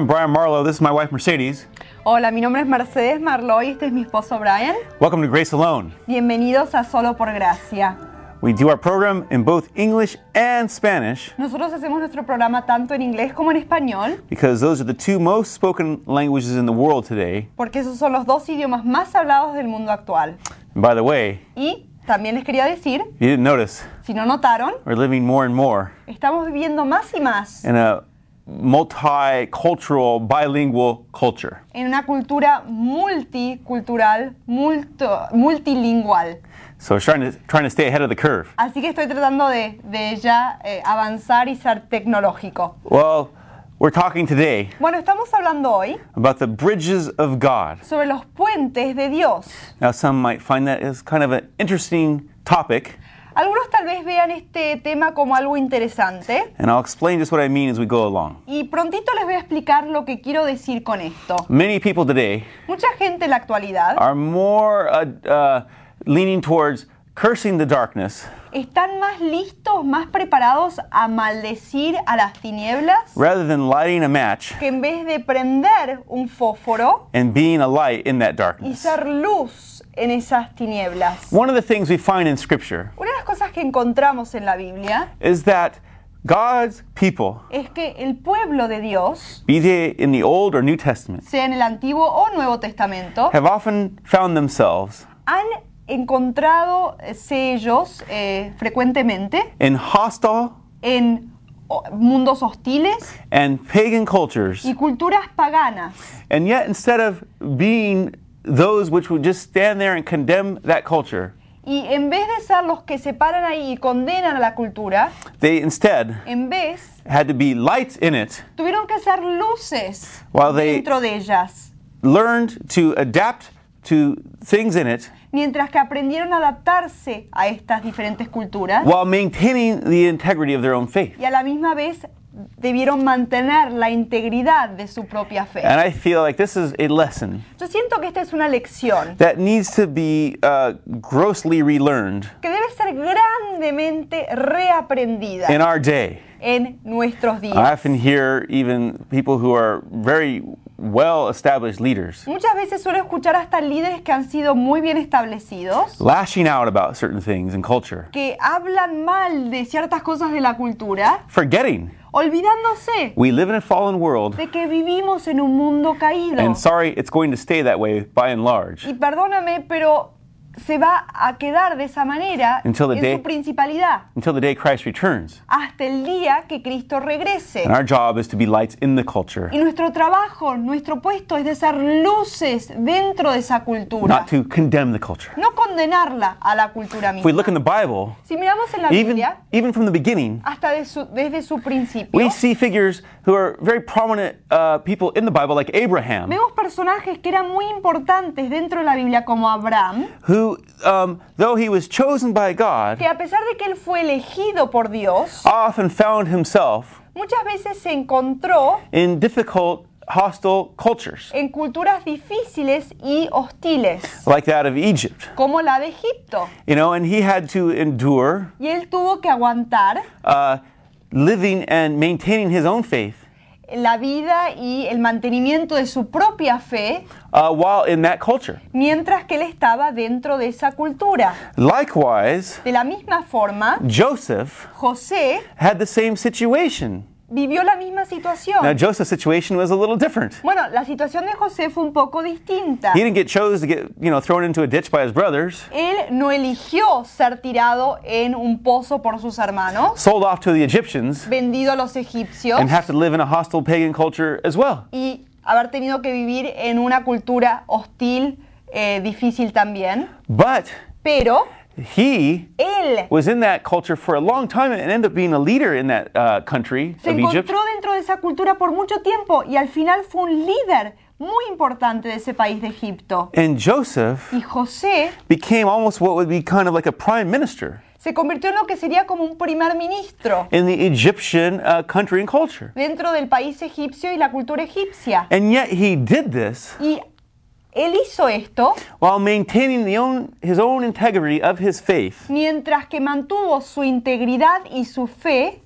I'm Brian Marlowe. This is my wife Mercedes. Hola, mi nombre es Mercedes Marlowe y este es mi esposo Brian. Welcome to Grace Alone. Bienvenidos a Solo por Gracia. We do our program in both English and Spanish Nosotros hacemos nuestro programa tanto en inglés como en español, because those are the two most spoken languages in the world today. porque esos son los dos idiomas más hablados del mundo actual. And by the way, Y también les quería decir, you didn't notice, si no notaron, we're living more and more estamos viviendo más y más in a multicultural, bilingual culture. en una cultura multicultural, multo- multilingual. So we're trying to, trying to stay ahead of the curve. Así que estoy tratando de, de ya eh, avanzar y ser tecnológico. Well, we're talking today Bueno, estamos hablando hoy about the bridges of God. sobre los puentes de Dios. Now, some might find that as kind of an interesting topic, Algunos tal vez vean este tema como algo interesante and I'll explain just what I mean as we go along. y prontito les voy a explicar lo que quiero decir con esto. Many people today Mucha gente en la actualidad are more uh, uh, leaning towards cursing the darkness están más listos, más preparados a maldecir a las tinieblas rather than lighting a match que en vez de prender un fósforo and being a light in that y darkness. ser luz en esas tinieblas. One of the things we find in Scripture Una de las cosas que encontramos en la Biblia is that God's people, es que el pueblo de Dios, be they in the Old or New Testament, sea en el Antiguo o Nuevo Testamento, have often found themselves han encontrado eh, sellos eh, frecuentemente in hostile en mundos hostiles and pagan cultures. y culturas paganas. And yet, instead of being those which would just stand there and condemn that culture, Y en vez de ser los que se paran ahí y condenan a la cultura, they instead en vez had to be lights in it, tuvieron que ser luces While they- dentro de ellas, learned to adapt to things in it mientras que aprendieron a adaptarse a estas diferentes culturas while maintaining the integrity of their own faith. y a la misma vez debieron mantener la integridad de su propia fe. And I feel like this is a lesson Yo siento que esta es una lección that needs to be uh, grossly relearned que debe ser grandemente reaprendida in our day. en nuestros días. I often hear even people who are very well established leaders Muchas veces suelo escuchar hasta líderes que han sido muy bien establecidos, lashing out about certain things in culture, que hablan mal de ciertas cosas de la cultura, forgetting olvidándose we live in a fallen world. de que vivimos en un mundo caído. And sorry, it's going to stay that way by and large Y perdóname, pero se va a quedar de esa manera Until the en day- su principalidad until the day Christ returns. hasta el día que Cristo regrese. And our job is to be lights in the culture, Y nuestro trabajo, nuestro puesto es de ser luces dentro de esa cultura. not to condemn the culture. No condenarla a la cultura If we misma. look in the Bible, Si miramos en la even, Biblia, even from the beginning, hasta de su- desde su principio, we see figures who are very prominent uh, people in the Bible, like Abraham, vemos personajes que eran muy importantes dentro de la Biblia, como Abraham, who, um, though he was chosen by God, que a pesar de que él fue elegido por Dios, often found himself muchas veces se encontró in difficult, hostile cultures, en culturas difíciles y hostiles, like that of Egypt. como la de Egipto. You know, and he had to endure Y él tuvo que aguantar uh, living and maintaining his own faith la vida y el mantenimiento de su propia fe uh, while in that culture. mientras que él estaba dentro de esa cultura. Likewise, De la misma forma, Joseph José had the same situation. Vivió la misma Now, situación. Joseph's situation was a little different. Bueno, la situación de José fue un poco distinta. He didn't get chose to get, you know, thrown into a ditch by his brothers, Él no eligió ser tirado en un pozo por sus hermanos, sold off to the Egyptians, vendido a los egipcios and have to live in a hostile pagan culture as well. y haber tenido que vivir en una cultura hostil, eh, difícil también. But Pero he él was in that culture for a long time and ended up being a leader in that uh, country se of Egypt. encontró dentro de esa cultura por mucho tiempo y al final fue un líder muy importante de ese país de Egipto. And Joseph Y José became almost what would be kind of like a prime minister se convirtió en lo que sería como un primer ministro in the Egyptian uh, country and culture. dentro del país egipcio y la cultura egipcia. And yet he did this Y Él hizo esto while maintaining the own, his own integrity of his faith mientras que mantuvo su integridad y su fe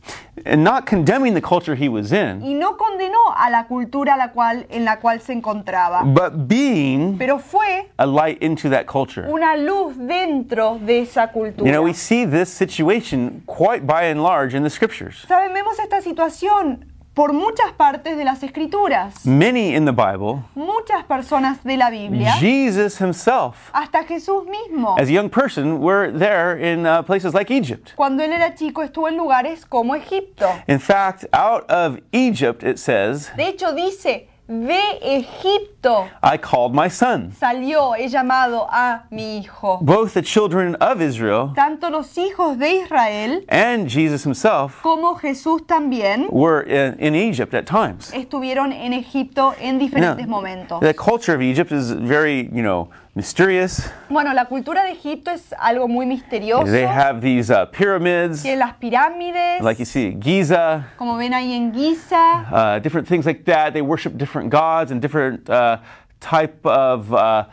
and not condemning the culture he was in, y no condenó a la cultura la cual, en la cual se encontraba, but being pero fue a light into that culture. una luz dentro de esa cultura. You know, we see this situation quite by and large in the scriptures. Saben, vemos esta situación por muchas partes de las escrituras, Many in the Bible, muchas personas de la Biblia, Jesus himself, hasta Jesús mismo. as a young person, were there in uh, places like Egypt. Cuando él era chico estuvo en lugares como Egipto. In fact, out of Egypt, it says, De hecho dice, de Egipto I called my son. salió, he llamado a mi hijo. Both the children of Israel Tanto los hijos de Israel and Jesus himself como Jesús también were in, in Egypt at times. estuvieron en Egipto en Now, momentos. the culture of Egypt is very, you know, mysterious. Bueno, la cultura de Egipto es algo muy misterioso. They have these uh, pyramids, Tienen las pirámides, like you see Giza, como ven ahí en Giza, uh, different things like that. They worship different gods and different uh, type of uh,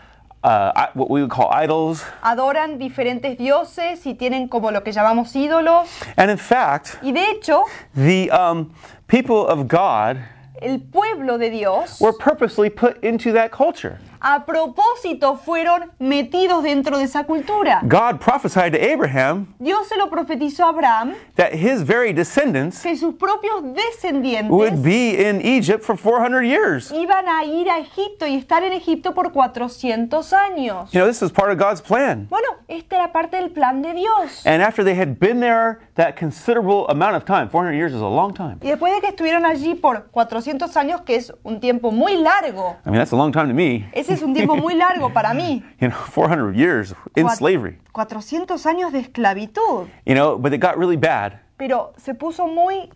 uh, what we would call idols. adoran diferentes dioses y tienen como lo que llamamos ídolos. And in fact, Y de hecho, the um, people of God el pueblo de Dios were purposely put into that culture. A propósito fueron metidos dentro de esa cultura. God prophesied to Abraham Dios se lo profetizó a Abraham that his very descendants que sus propios descendientes would be in Egypt for 400 years. iban a ir a Egipto y estar en Egipto por 400 años. You know, this is part of God's plan. Bueno, esta era parte del plan de Dios. And after they had been there that considerable amount of time, 400 years is a long time. Y después de que estuvieron allí por 400 años, que es un tiempo muy largo, I mean, that's a long time to me. ese es un tiempo muy largo para mí. You know, 400 years in Cuat- slavery. 400 años de esclavitud. You know, but it got really bad Pero se puso muy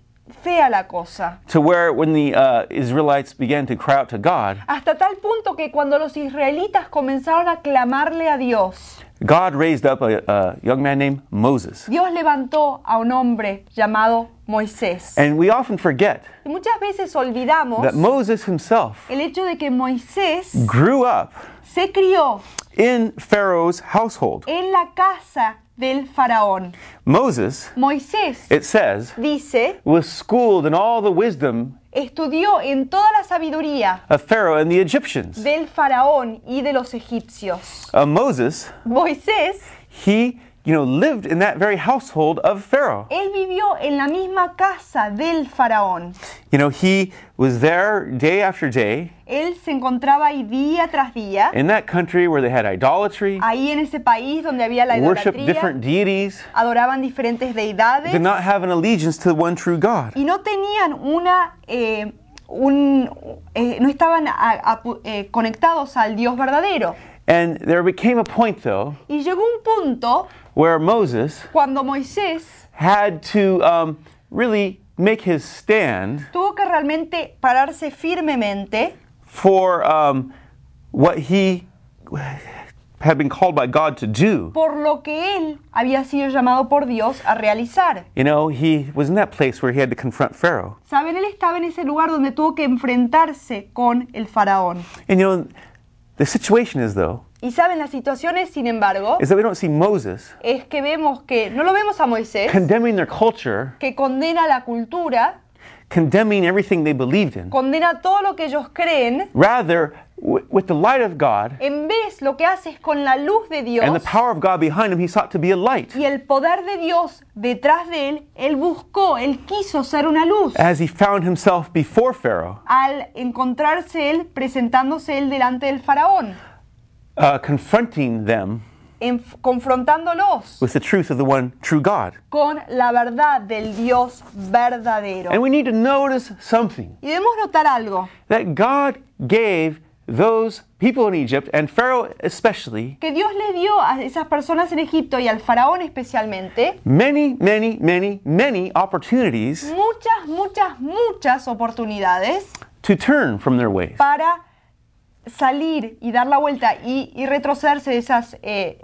fea la cosa. to where when the uh, Israelites began to cry out to God, Hasta tal punto que cuando los israelitas comenzaron a clamarle a Dios, God raised up a, a young man named Moses. Dios levantó a un hombre llamado Moisés. And we often forget Y muchas veces olvidamos that Moses himself el hecho de que Moisés grew up se crió in Pharaoh's household. en la casa del faraón. Moses, Moisés it says, dice, was schooled in all the wisdom estudió en toda la sabiduría of Pharaoh and the Egyptians. del faraón y de los egipcios. Uh, Moses, Moisés, he, you know, lived in that very household of Pharaoh. él vivió en la misma casa del faraón. You know, he was there day after day Él se encontraba ahí día tras día, in that country where they had idolatry, ahí en ese país donde había la worshiped idolatría, different deities, adoraban diferentes deidades did not have an allegiance to the one true God. y no tenían una, eh, un, eh, no estaban a- a- eh, conectados al Dios verdadero. And there became a point, though, Y llegó un punto where Moses cuando Moisés had to um, really make his stand tuvo que realmente pararse firmemente for um, what he had been called by God to do. por lo que él había sido llamado por Dios a realizar. You know, he was in that place where he had to confront Pharaoh. Saben, él estaba en ese lugar donde tuvo que enfrentarse con el faraón. And you know, the situation is, though, Y saben, las situaciones, sin embargo, is that we don't see Moses. es que vemos que, no lo vemos a Moisés, condemning their culture, que condena la cultura, condemning everything they believed in. condena todo lo que ellos creen, Rather, with the light of God en vez lo que hace es con la luz de Dios and the power of God behind him, he sought to be a light. y el poder de Dios detrás de él, él buscó, él quiso ser una luz. as he found himself before Pharaoh, Al encontrarse él, presentándose él delante del faraón, uh, confronting them confrontándolos with the truth of the one true God. con la verdad del Dios verdadero. And we need to notice something Y debemos notar algo, that God gave those people in Egypt, and Pharaoh especially, que Dios le dio a esas personas en Egipto y al faraón especialmente many, many, many, many opportunities muchas, muchas, muchas oportunidades to turn from their ways. para salir y dar la vuelta y, y retrocederse de esos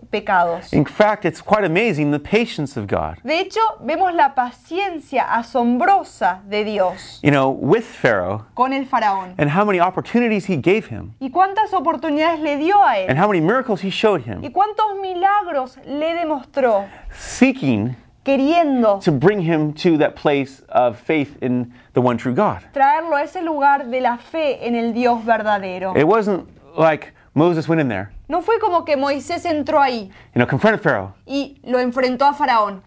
pecados. In fact, it's quite amazing the patience of God. De hecho, vemos la paciencia asombrosa de Dios You know, with Pharaoh con el faraón. and how many opportunities he gave him ¿Y cuántas oportunidades le dio a and él? how many miracles he showed ¿Y him, cuántos milagros le demostró? seeking Queriendo to bring him to that place of faith in the one true God. traerlo a ese lugar de la fe en el Dios verdadero. It wasn't like Moses went in there, No fue como que Moisés entró ahí you know, confronted Pharaoh, y lo enfrentó a Faraón.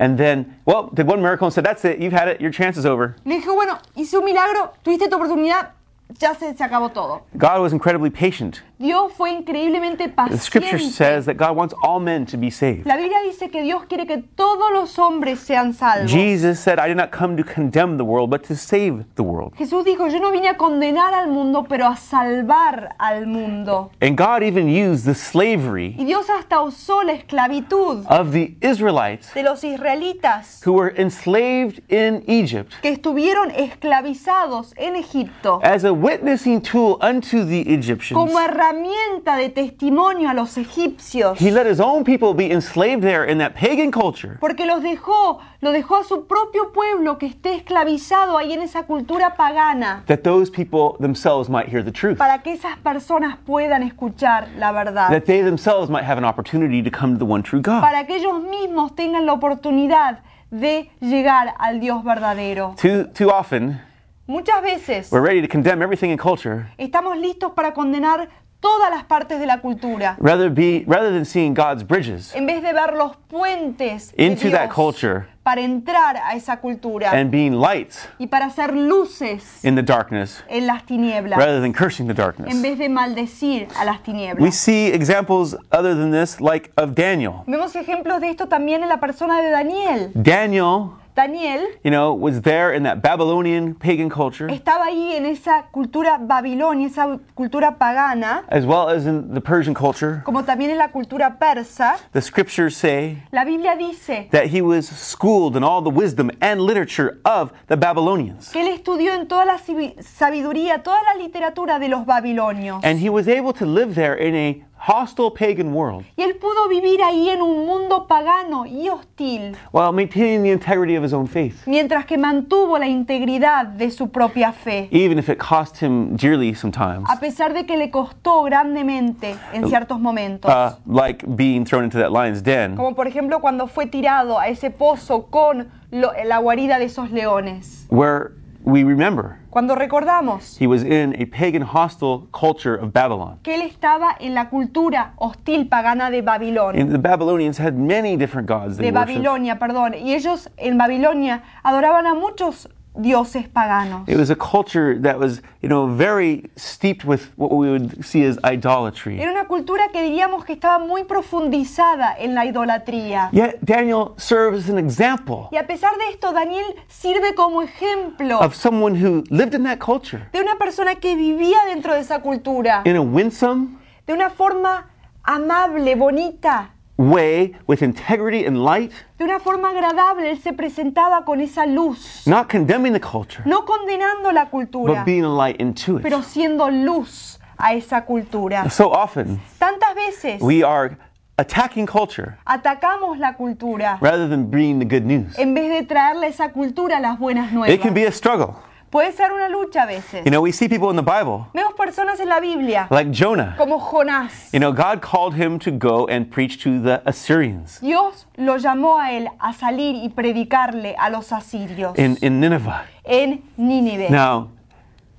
and then, well, did one miracle and said, That's it, you've had it, your chance is over. Le dijo, bueno, hice un milagro, tuviste tu oportunidad, ya se, se acabó todo. God was incredibly patient. Dios fue increíblemente The scripture paciente. says that God wants all men to be saved. La Biblia dice que Dios quiere que todos los hombres sean salvos. Jesus said, I did not come to condemn the world, but to save the world. Jesús dijo, yo no vine a condenar al mundo, pero a salvar al mundo. And God even used the slavery Y Dios hasta usó la esclavitud of the Israelites de los israelitas who were enslaved in Egypt que estuvieron esclavizados en Egipto as a witnessing tool unto the Egyptians. como herramienta de testimonio a los egipcios. He let his own people be enslaved there in that pagan culture. Porque los dejó, lo dejó a su propio pueblo que esté esclavizado ahí en esa cultura pagana, That those people themselves might hear the truth. para que esas personas puedan escuchar la verdad, That they themselves might have an opportunity to come to the one true God. para que ellos mismos tengan la oportunidad de llegar al Dios verdadero. Too, too often, Muchas veces we're ready to condemn everything in culture estamos listos para condenar todas las partes de la cultura, rather, be, rather than seeing God's bridges en vez de ver los puentes de into that Dios culture para entrar a esa cultura and being lights y para hacer luces in the darkness en las tinieblas. rather than cursing the en darkness. vez de maldecir a las We tinieblas. see examples other than this, like of Daniel. Vemos ejemplos de esto también en la persona de Daniel. Daniel, Daniel you know, was there in that Babylonian pagan culture, estaba ahí en esa cultura babilonia, esa cultura pagana, as well as in the Persian culture. como también en la cultura persa. The scriptures say La Biblia dice that he was schooled in all the wisdom and literature of the Babylonians. que él estudió en toda la sabiduría, toda la literatura de los babilonios. And he was able to live there in a hostile pagan world Y él pudo vivir ahí en un mundo pagano y hostil, while maintaining the integrity of his own faith, mientras que mantuvo la integridad de su propia fe. even if it cost him dearly sometimes, A pesar de que le costó grandemente en ciertos momentos. uh, like being thrown into that lion's den. Como por ejemplo cuando fue tirado a ese pozo con lo- la guarida de esos leones. where we remember Cuando recordamos he was in a pagan hostile culture of Babylon. que él estaba en la cultura hostil pagana de Babilonia. And the Babylonians had many different gods they De worshiped. Babilonia, perdón. Y ellos en Babilonia adoraban a muchos dioses paganos. It was a culture that was, you know, very steeped with what we would see as idolatry. Era una cultura que diríamos que estaba muy profundizada en la idolatría. Yet Daniel serves as an example Y a pesar de esto, Daniel sirve como ejemplo of someone who lived in that culture de una persona que vivía dentro de esa cultura in a winsome de una forma amable, bonita, way with integrity and light, de una forma agradable. Él se presentaba con esa luz, not condemning the culture, no condenando la cultura, but being a light into pero it. siendo luz a esa cultura. So often Tantas veces we are attacking culture atacamos la cultura rather than bringing the good news. en vez de traerle esa cultura las buenas It can nuevas. be a struggle. Puede ser una lucha a veces. You know, we see people in the Bible Vemos personas en la Biblia like Jonah. como Jonás. You know, God called him to go and preach to the Assyrians Dios lo llamó a él a salir y predicarle a los asirios in, in Nineveh. en Nínive. Now,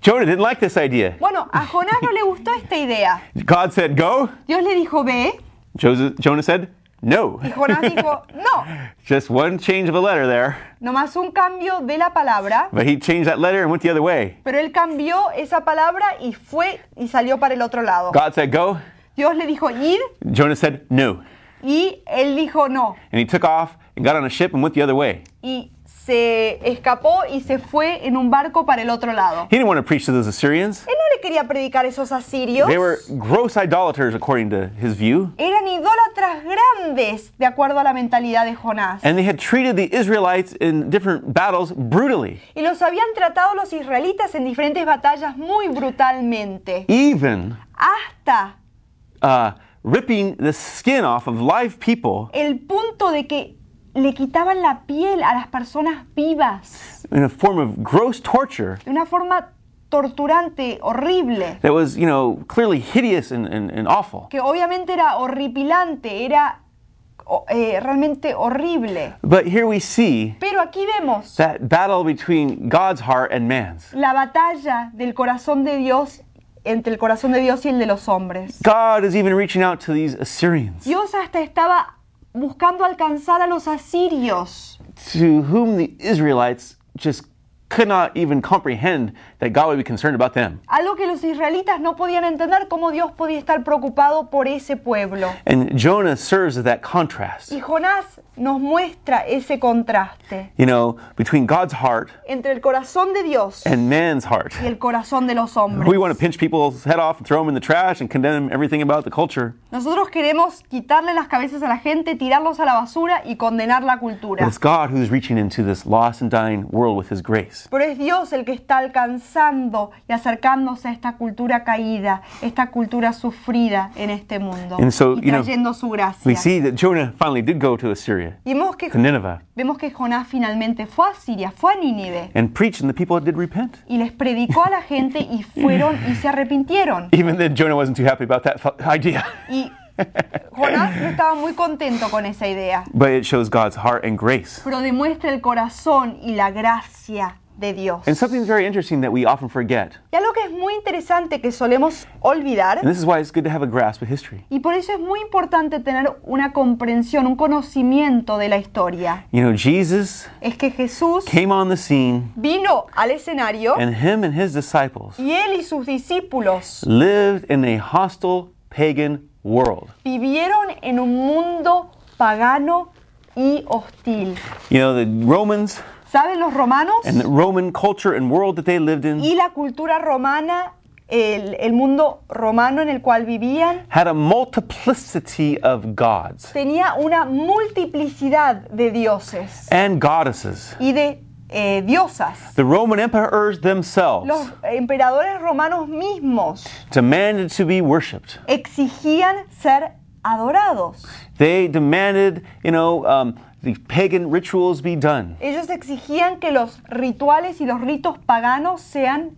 Jonah didn't like this idea. Bueno, a Jonás no le gustó esta idea. God said, go. Dios le dijo, ve, Joseph, Jonah said, no. y Jonás dijo, no. Just one change of a letter there. Nomás un cambio de la palabra, But he changed that letter and went the other way. pero él cambió esa palabra y fue y salió para el otro lado. God said, go. Dios le dijo ir Jonah said, no. y él dijo no. And he took off and got on a ship and went the other way. Y se escapó y se fue en un barco para el otro lado. He didn't want to preach to those Assyrians. Él no le quería predicar a esos asirios? They were gross idolaters, according to his view. Eran idólatras grandes, de acuerdo a la mentalidad de Jonás. And they had treated the Israelites in different battles brutally, Y los habían tratado los israelitas en diferentes batallas muy brutalmente. even Hasta uh, ripping the skin off of live people el punto de que le quitaban la piel a las personas vivas. in a form of gross torture De una forma torturante, horrible. that was, you know, clearly hideous and, and, and awful. Que obviamente era horripilante, era eh, realmente horrible. But here we see Pero aquí vemos that battle between God's heart and man's. la batalla del corazón de Dios entre el corazón de Dios y el de los hombres. God is even reaching out to these Assyrians, Dios hasta estaba buscando alcanzar a los asirios, to whom the Israelites just could not even comprehend that God would be concerned about them. algo que los israelitas no podían entender cómo Dios podía estar preocupado por ese pueblo. And Jonah serves as that contrast, Y Jonás nos muestra ese contraste you know, between God's heart entre el corazón de Dios and man's heart. y el corazón de los hombres. We want to pinch people's head off and throw them in the trash and condemn everything about the culture. Nosotros queremos quitarle las cabezas a la gente, tirarlos a la basura y condenar la But cultura. it's God who's reaching into this lost and dying world with his grace. Pero es Dios el que está alcanzando y acercándose a esta cultura caída, esta cultura sufrida en este mundo so, y you know, trayendo su We gracia. see that Jonah finally did go to Assyria, Y vemos que, to Nineveh, vemos que Jonás finalmente fue a Siria, fue a Nínive and preached, and the people did repent. y les predicó a la gente y fueron y se arrepintieron. Even then, Jonah wasn't too happy about that idea. Y Jonás no estaba muy contento con esa idea, but it shows God's heart and grace. pero demuestra el corazón y la gracia de Dios. And something very interesting that we often forget, Y algo que es muy interesante que solemos olvidar, and this is why it's good to have a grasp of history. y por eso es muy importante tener una comprensión, un conocimiento de la historia, You know, Jesus es que Jesús came on the scene, vino al escenario and him and his disciples y él y sus discípulos lived in a hostile pagan world. vivieron en un mundo pagano y hostil. You know, the Romans ¿Saben los romanos? and the Roman culture and world that they lived in Y la cultura romana, el, el mundo romano en el cual vivían, had a multiplicity of gods tenía una multiplicidad de dioses and goddesses. y de eh, diosas. The Roman emperors themselves Los emperadores romanos mismos demanded to be worshipped. exigían ser adorados. They demanded, you know, um, the pagan rituals be done. Ellos exigían que los rituales y los ritos paganos sean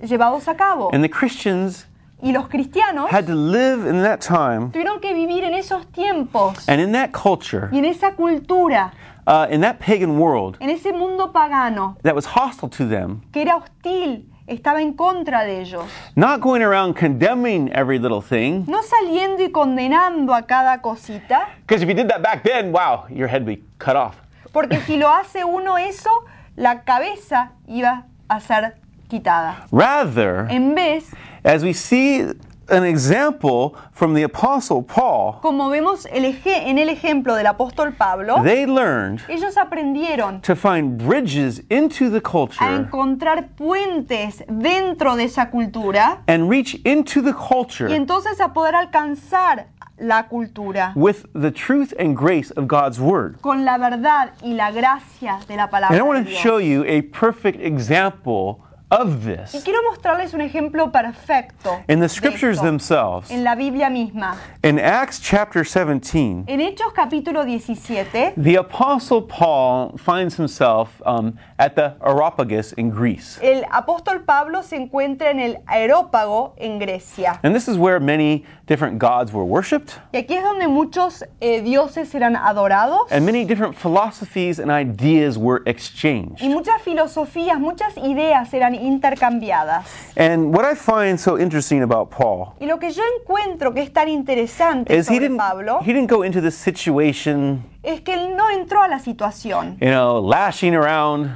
llevados a cabo. And the Christians Y los cristianos had to live in that time tuvieron que vivir en esos tiempos and in that culture, y en esa cultura, uh, in that pagan world en ese mundo pagano that was hostile to them, que era hostil, estaba en contra de ellos. not going around condemning every little thing. No saliendo y condenando a cada cosita, Because if you did that back then, wow, your head would be cut off. porque si lo hace uno eso, la cabeza iba a ser quitada. Rather, En vez, as we see an example from the Apostle Paul, como vemos el eje- en el ejemplo del apóstol Pablo, they learned ellos aprendieron to find bridges into the culture a encontrar puentes dentro de esa cultura and reach into the culture y entonces a poder alcanzar la cultura with the truth and grace of God's Word. con la verdad y la gracia de la palabra And I want to show you a perfect example of Y quiero mostrarles un ejemplo perfecto in the de scriptures esto, themselves. en la Biblia misma. In Acts chapter 17, En Hechos capítulo 17, the Apostle Paul finds himself um, at the Areopagus in Greece. el apóstol Pablo se encuentra en el Aerópago en Grecia. And this is where many different gods were worshipped, Y aquí es donde muchos eh, dioses eran adorados and many different philosophies and ideas were exchanged. y muchas filosofías, muchas ideas eran intercambiadas. And what I find so interesting about Paul Y lo que yo encuentro que es tan interesante is he sobre didn't, Pablo he didn't go into this situation, es que él no entró a la situación you know, lashing around,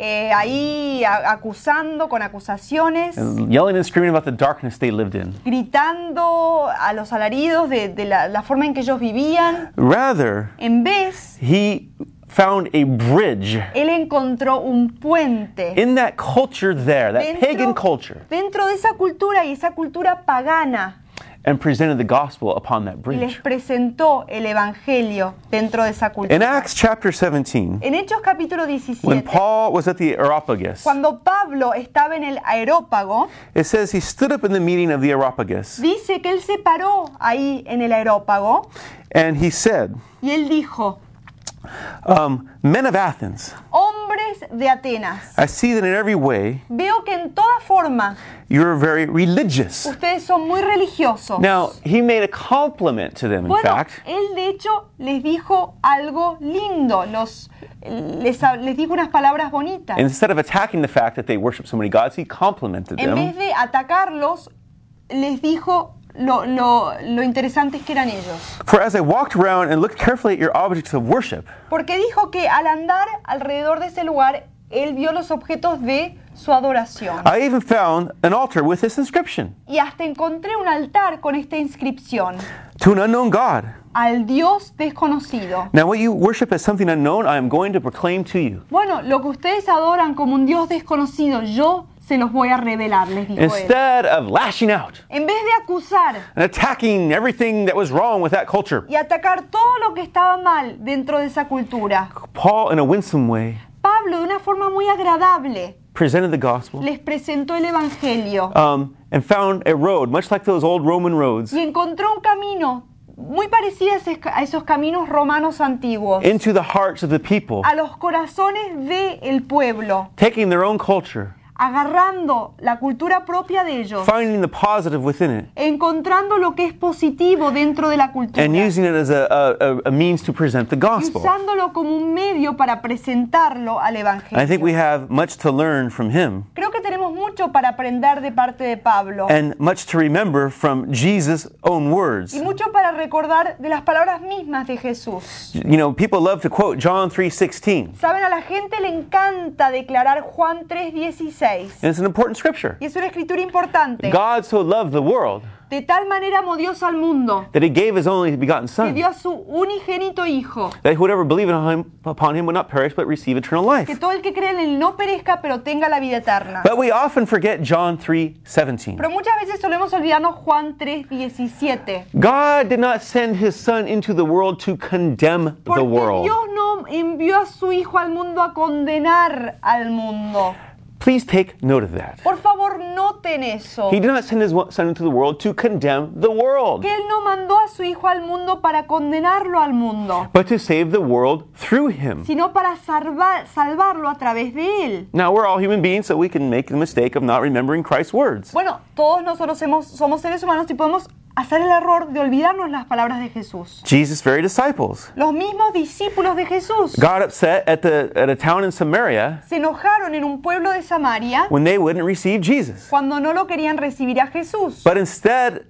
eh, ahí a- acusando con acusaciones, yelling and screaming about the darkness they lived in. gritando a los alaridos de, de la, la forma en que ellos vivían. Rather, En vez, he found a bridge Él encontró un puente in that culture there, that pagan culture, dentro de esa cultura y esa cultura pagana and presented the gospel upon that y les bridge. presentó el evangelio dentro de esa In cultura. Acts chapter 17, En Hechos capítulo when 17, Paul was at the Areopagus, cuando Pablo estaba en el aerópago, it says he stood up in the meeting of the Areopagus dice que él se paró ahí en el aerópago and he said, y él dijo, um, Men of Athens, hombres de Atenas, I see that in every way veo que en toda forma you're very religious. ustedes son muy religiosos. Now, he made a compliment to them, in Bueno, fact. él de hecho les dijo algo lindo, los, les, les dijo unas palabras bonitas. Instead of attacking the fact that they worship so many gods, he complimented En vez them. de atacarlos, les dijo lo, lo, lo interesantes que eran ellos. For as I walked around and looked carefully at your objects of worship, Porque dijo que al andar alrededor de ese lugar, él vio los objetos de su adoración. I even found an altar with this inscription Y hasta encontré un altar con esta inscripción. to an unknown God. Al Dios desconocido. Now, what you worship as something unknown, I am going to proclaim to you. Bueno, lo que ustedes adoran como un Dios desconocido, yo se los voy a revelar, les dijo él. Instead of lashing out En vez de acusar and attacking everything that was wrong with that culture, y atacar todo lo que estaba mal dentro de esa cultura, Paul, in a winsome way, Pablo de una forma muy agradable presented the gospel les presentó el Evangelio um, and found a road, much like those old Roman roads, y encontró un camino muy parecido a esos caminos romanos antiguos, into the hearts of the people, a los corazones del pueblo, taking their own culture, agarrando la cultura propia de ellos, finding the positive within it, encontrando lo que es positivo dentro de la cultura and using it as a, a, a means to present the y gospel. usándolo como un medio para presentarlo al I think we Evangelio. have much to learn from him Creo que tenemos mucho para aprender de parte de Pablo and much to remember from Jesus' own words. y mucho para recordar de las palabras mismas de Jesús. You know, people love to quote John 3:16, Saben, a la gente le encanta declarar Juan 3:16 and it's an important scripture. y es una escritura importante. God so loved the world De tal manera amó Dios al mundo that he gave his only begotten que son, dio a su unigénito Hijo, that whoever believe in him, upon him would not perish but receive eternal life. que todo el que cree en él no perezca, pero tenga la vida eterna. But we often forget John 3:17. Pero muchas veces solemos olvidarnos Juan 3:17. God did not send his son into the world to condemn the world. Dios no envió a su Hijo al mundo a condenar al mundo. Please take note of that. Por favor, noten eso. He did not send his son into the world to condemn the world, Que Él no mandó a su Hijo al mundo para condenarlo al mundo, but to save the world through him. sino para salvar, salvarlo a través de Él. Now, we're all human beings, so we can make the mistake of not remembering Christ's words. Bueno, todos nosotros hemos- somos seres humanos y podemos hacer el error de olvidarnos las palabras de Jesús. Jesus' very disciples Los mismos discípulos de Jesús got upset at, the, at a town in Samaria se enojaron en un pueblo de Samaria when they wouldn't receive Jesus. cuando no lo querían recibir a Jesús. But instead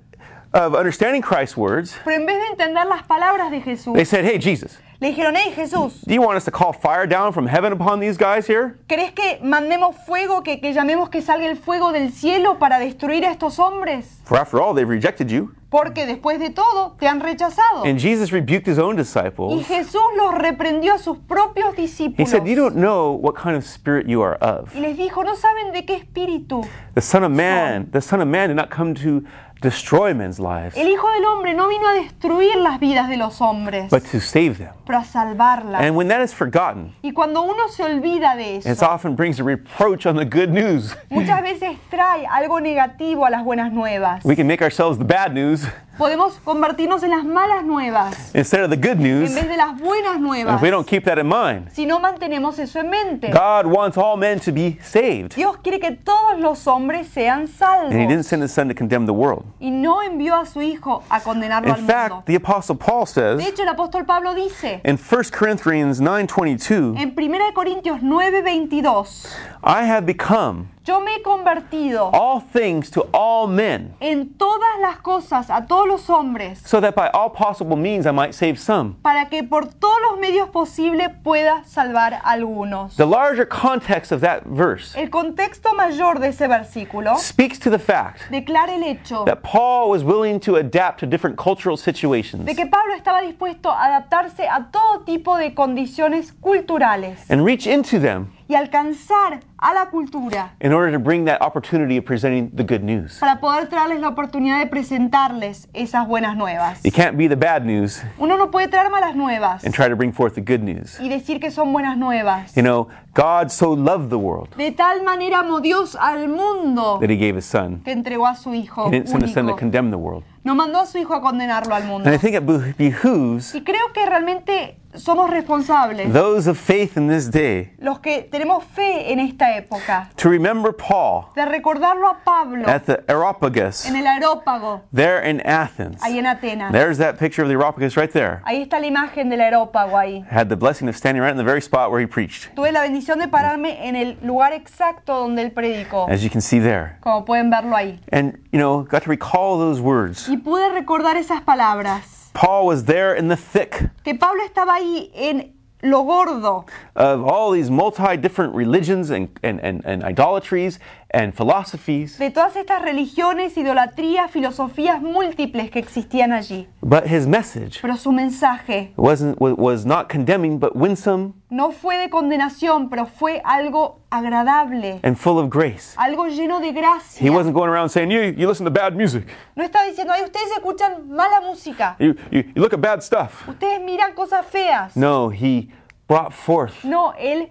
of understanding Christ's words, Pero en vez de entender las palabras de Jesús, they said, Hey, Jesus, le dijeron, hey Jesús, do you want us to call fire down from heaven upon these guys here? ¿crees que mandemos fuego, que, que llamemos que salga el fuego del cielo para destruir a estos hombres? For after all, they've rejected you. Porque después de todo te han rechazado. And Jesus rebuked his own Y disciples. Jesús los reprendió a sus propios He discípulos. said, You don't know what kind of spirit you are of. Y les dijo, no saben de qué espíritu. The Son of Man, the Son of Man did not come to destroy men's lives, El Hijo del Hombre no vino a destruir las vidas de los hombres, but to save them. pero a salvarlas. And when that is forgotten, Y cuando uno se olvida de it eso, often brings a reproach on the good news. muchas veces trae algo negativo a las buenas nuevas. We can make ourselves the bad news Podemos convertirnos en las malas nuevas instead of the good en news vez de las buenas if nuevas. we don't keep that in mind. Si no mantenemos eso en mente. God wants all men to be saved. Dios quiere que todos los hombres sean And he didn't salvos. send his son to condemn the world. Y no envió a su Hijo a condenarlo In al mundo. fact, the apostle Paul De says hecho, el apóstol Pablo dice in 1 Corinthians 9:22, en 1 Corintios 9:22, I have become Yo me he convertido all things to all men, en todas las cosas a todos los hombres so that by all possible means I might save some. para que por todos los medios posibles pueda salvar algunos. The larger context of that verse El contexto mayor de ese versículo speaks to the fact declara el hecho that Paul was willing to adapt to different cultural situations de que Pablo estaba dispuesto a adaptarse a todo tipo de condiciones culturales and reach into them y alcanzar a la cultura in order to bring that opportunity of presenting the good news. para poder traerles la oportunidad de presentarles esas buenas nuevas. You can't be the bad news Uno no puede traer malas nuevas and try to bring forth the good news. y decir que son buenas nuevas. You know, God so loved the world De tal manera amó Dios al mundo that he gave his son. que entregó a su Hijo He didn't send his son to único. condemn the world. No mandó a su Hijo a condenarlo al mundo. And I think it beh- behooves Y creo que realmente somos responsables, those of faith in this day los que tenemos fe en esta época, to remember Paul de recordarlo a Pablo at the Areopagus en el aerópago, there in Athens. ahí en Atenas. There's that picture of the Areopagus right there. Ahí está la imagen del aerópago ahí. Had the blessing of standing right in the very spot where he preached, Tuve la bendición de pararme en el lugar exacto donde él predicó, as you can see there. como pueden verlo ahí. And, you know, got to recall those words. Y pude recordar esas palabras, Paul was there in the thick que Pablo estaba ahí en lo gordo of all these multi different religions and, and, and, and idolatries and philosophies. de todas estas religiones, idolatrías, filosofías múltiples que existían allí. But his message Pero su mensaje wasn't, wa- was not condemning, but winsome no fue de condenación, pero fue algo agradable, and full of grace. algo lleno de He gracia. wasn't going around saying, you, you listen to bad music, No estaba diciendo, ay, ustedes escuchan mala música, you, you, you look at bad stuff. ustedes miran cosas feas. No, he brought forth No, él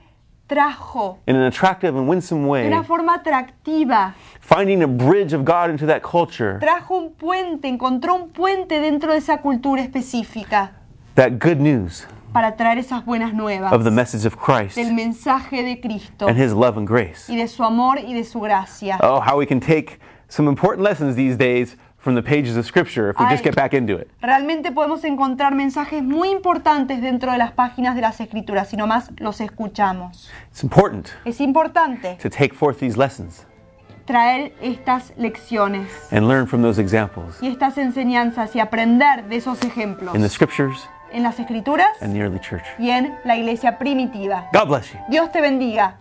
trajo in an attractive and winsome de way, una forma atractiva, finding a bridge of God into that culture, trajo un puente, encontró un puente dentro de esa cultura específica that good news para traer esas buenas nuevas of the message of Christ del mensaje de Cristo and his love and grace. y de su amor y de su gracia. Oh, how we can take some important lessons these days from the pages of Scripture if we just Ay. get back into it. Realmente podemos encontrar mensajes muy importantes dentro de las páginas de las Escrituras, si nomás los escuchamos. It's important Es importante to take forth these lessons traer estas lecciones and learn from those examples y estas enseñanzas y aprender de esos ejemplos in the Scriptures en las Escrituras and the early church. y en la iglesia primitiva. God bless you. Dios te bendiga.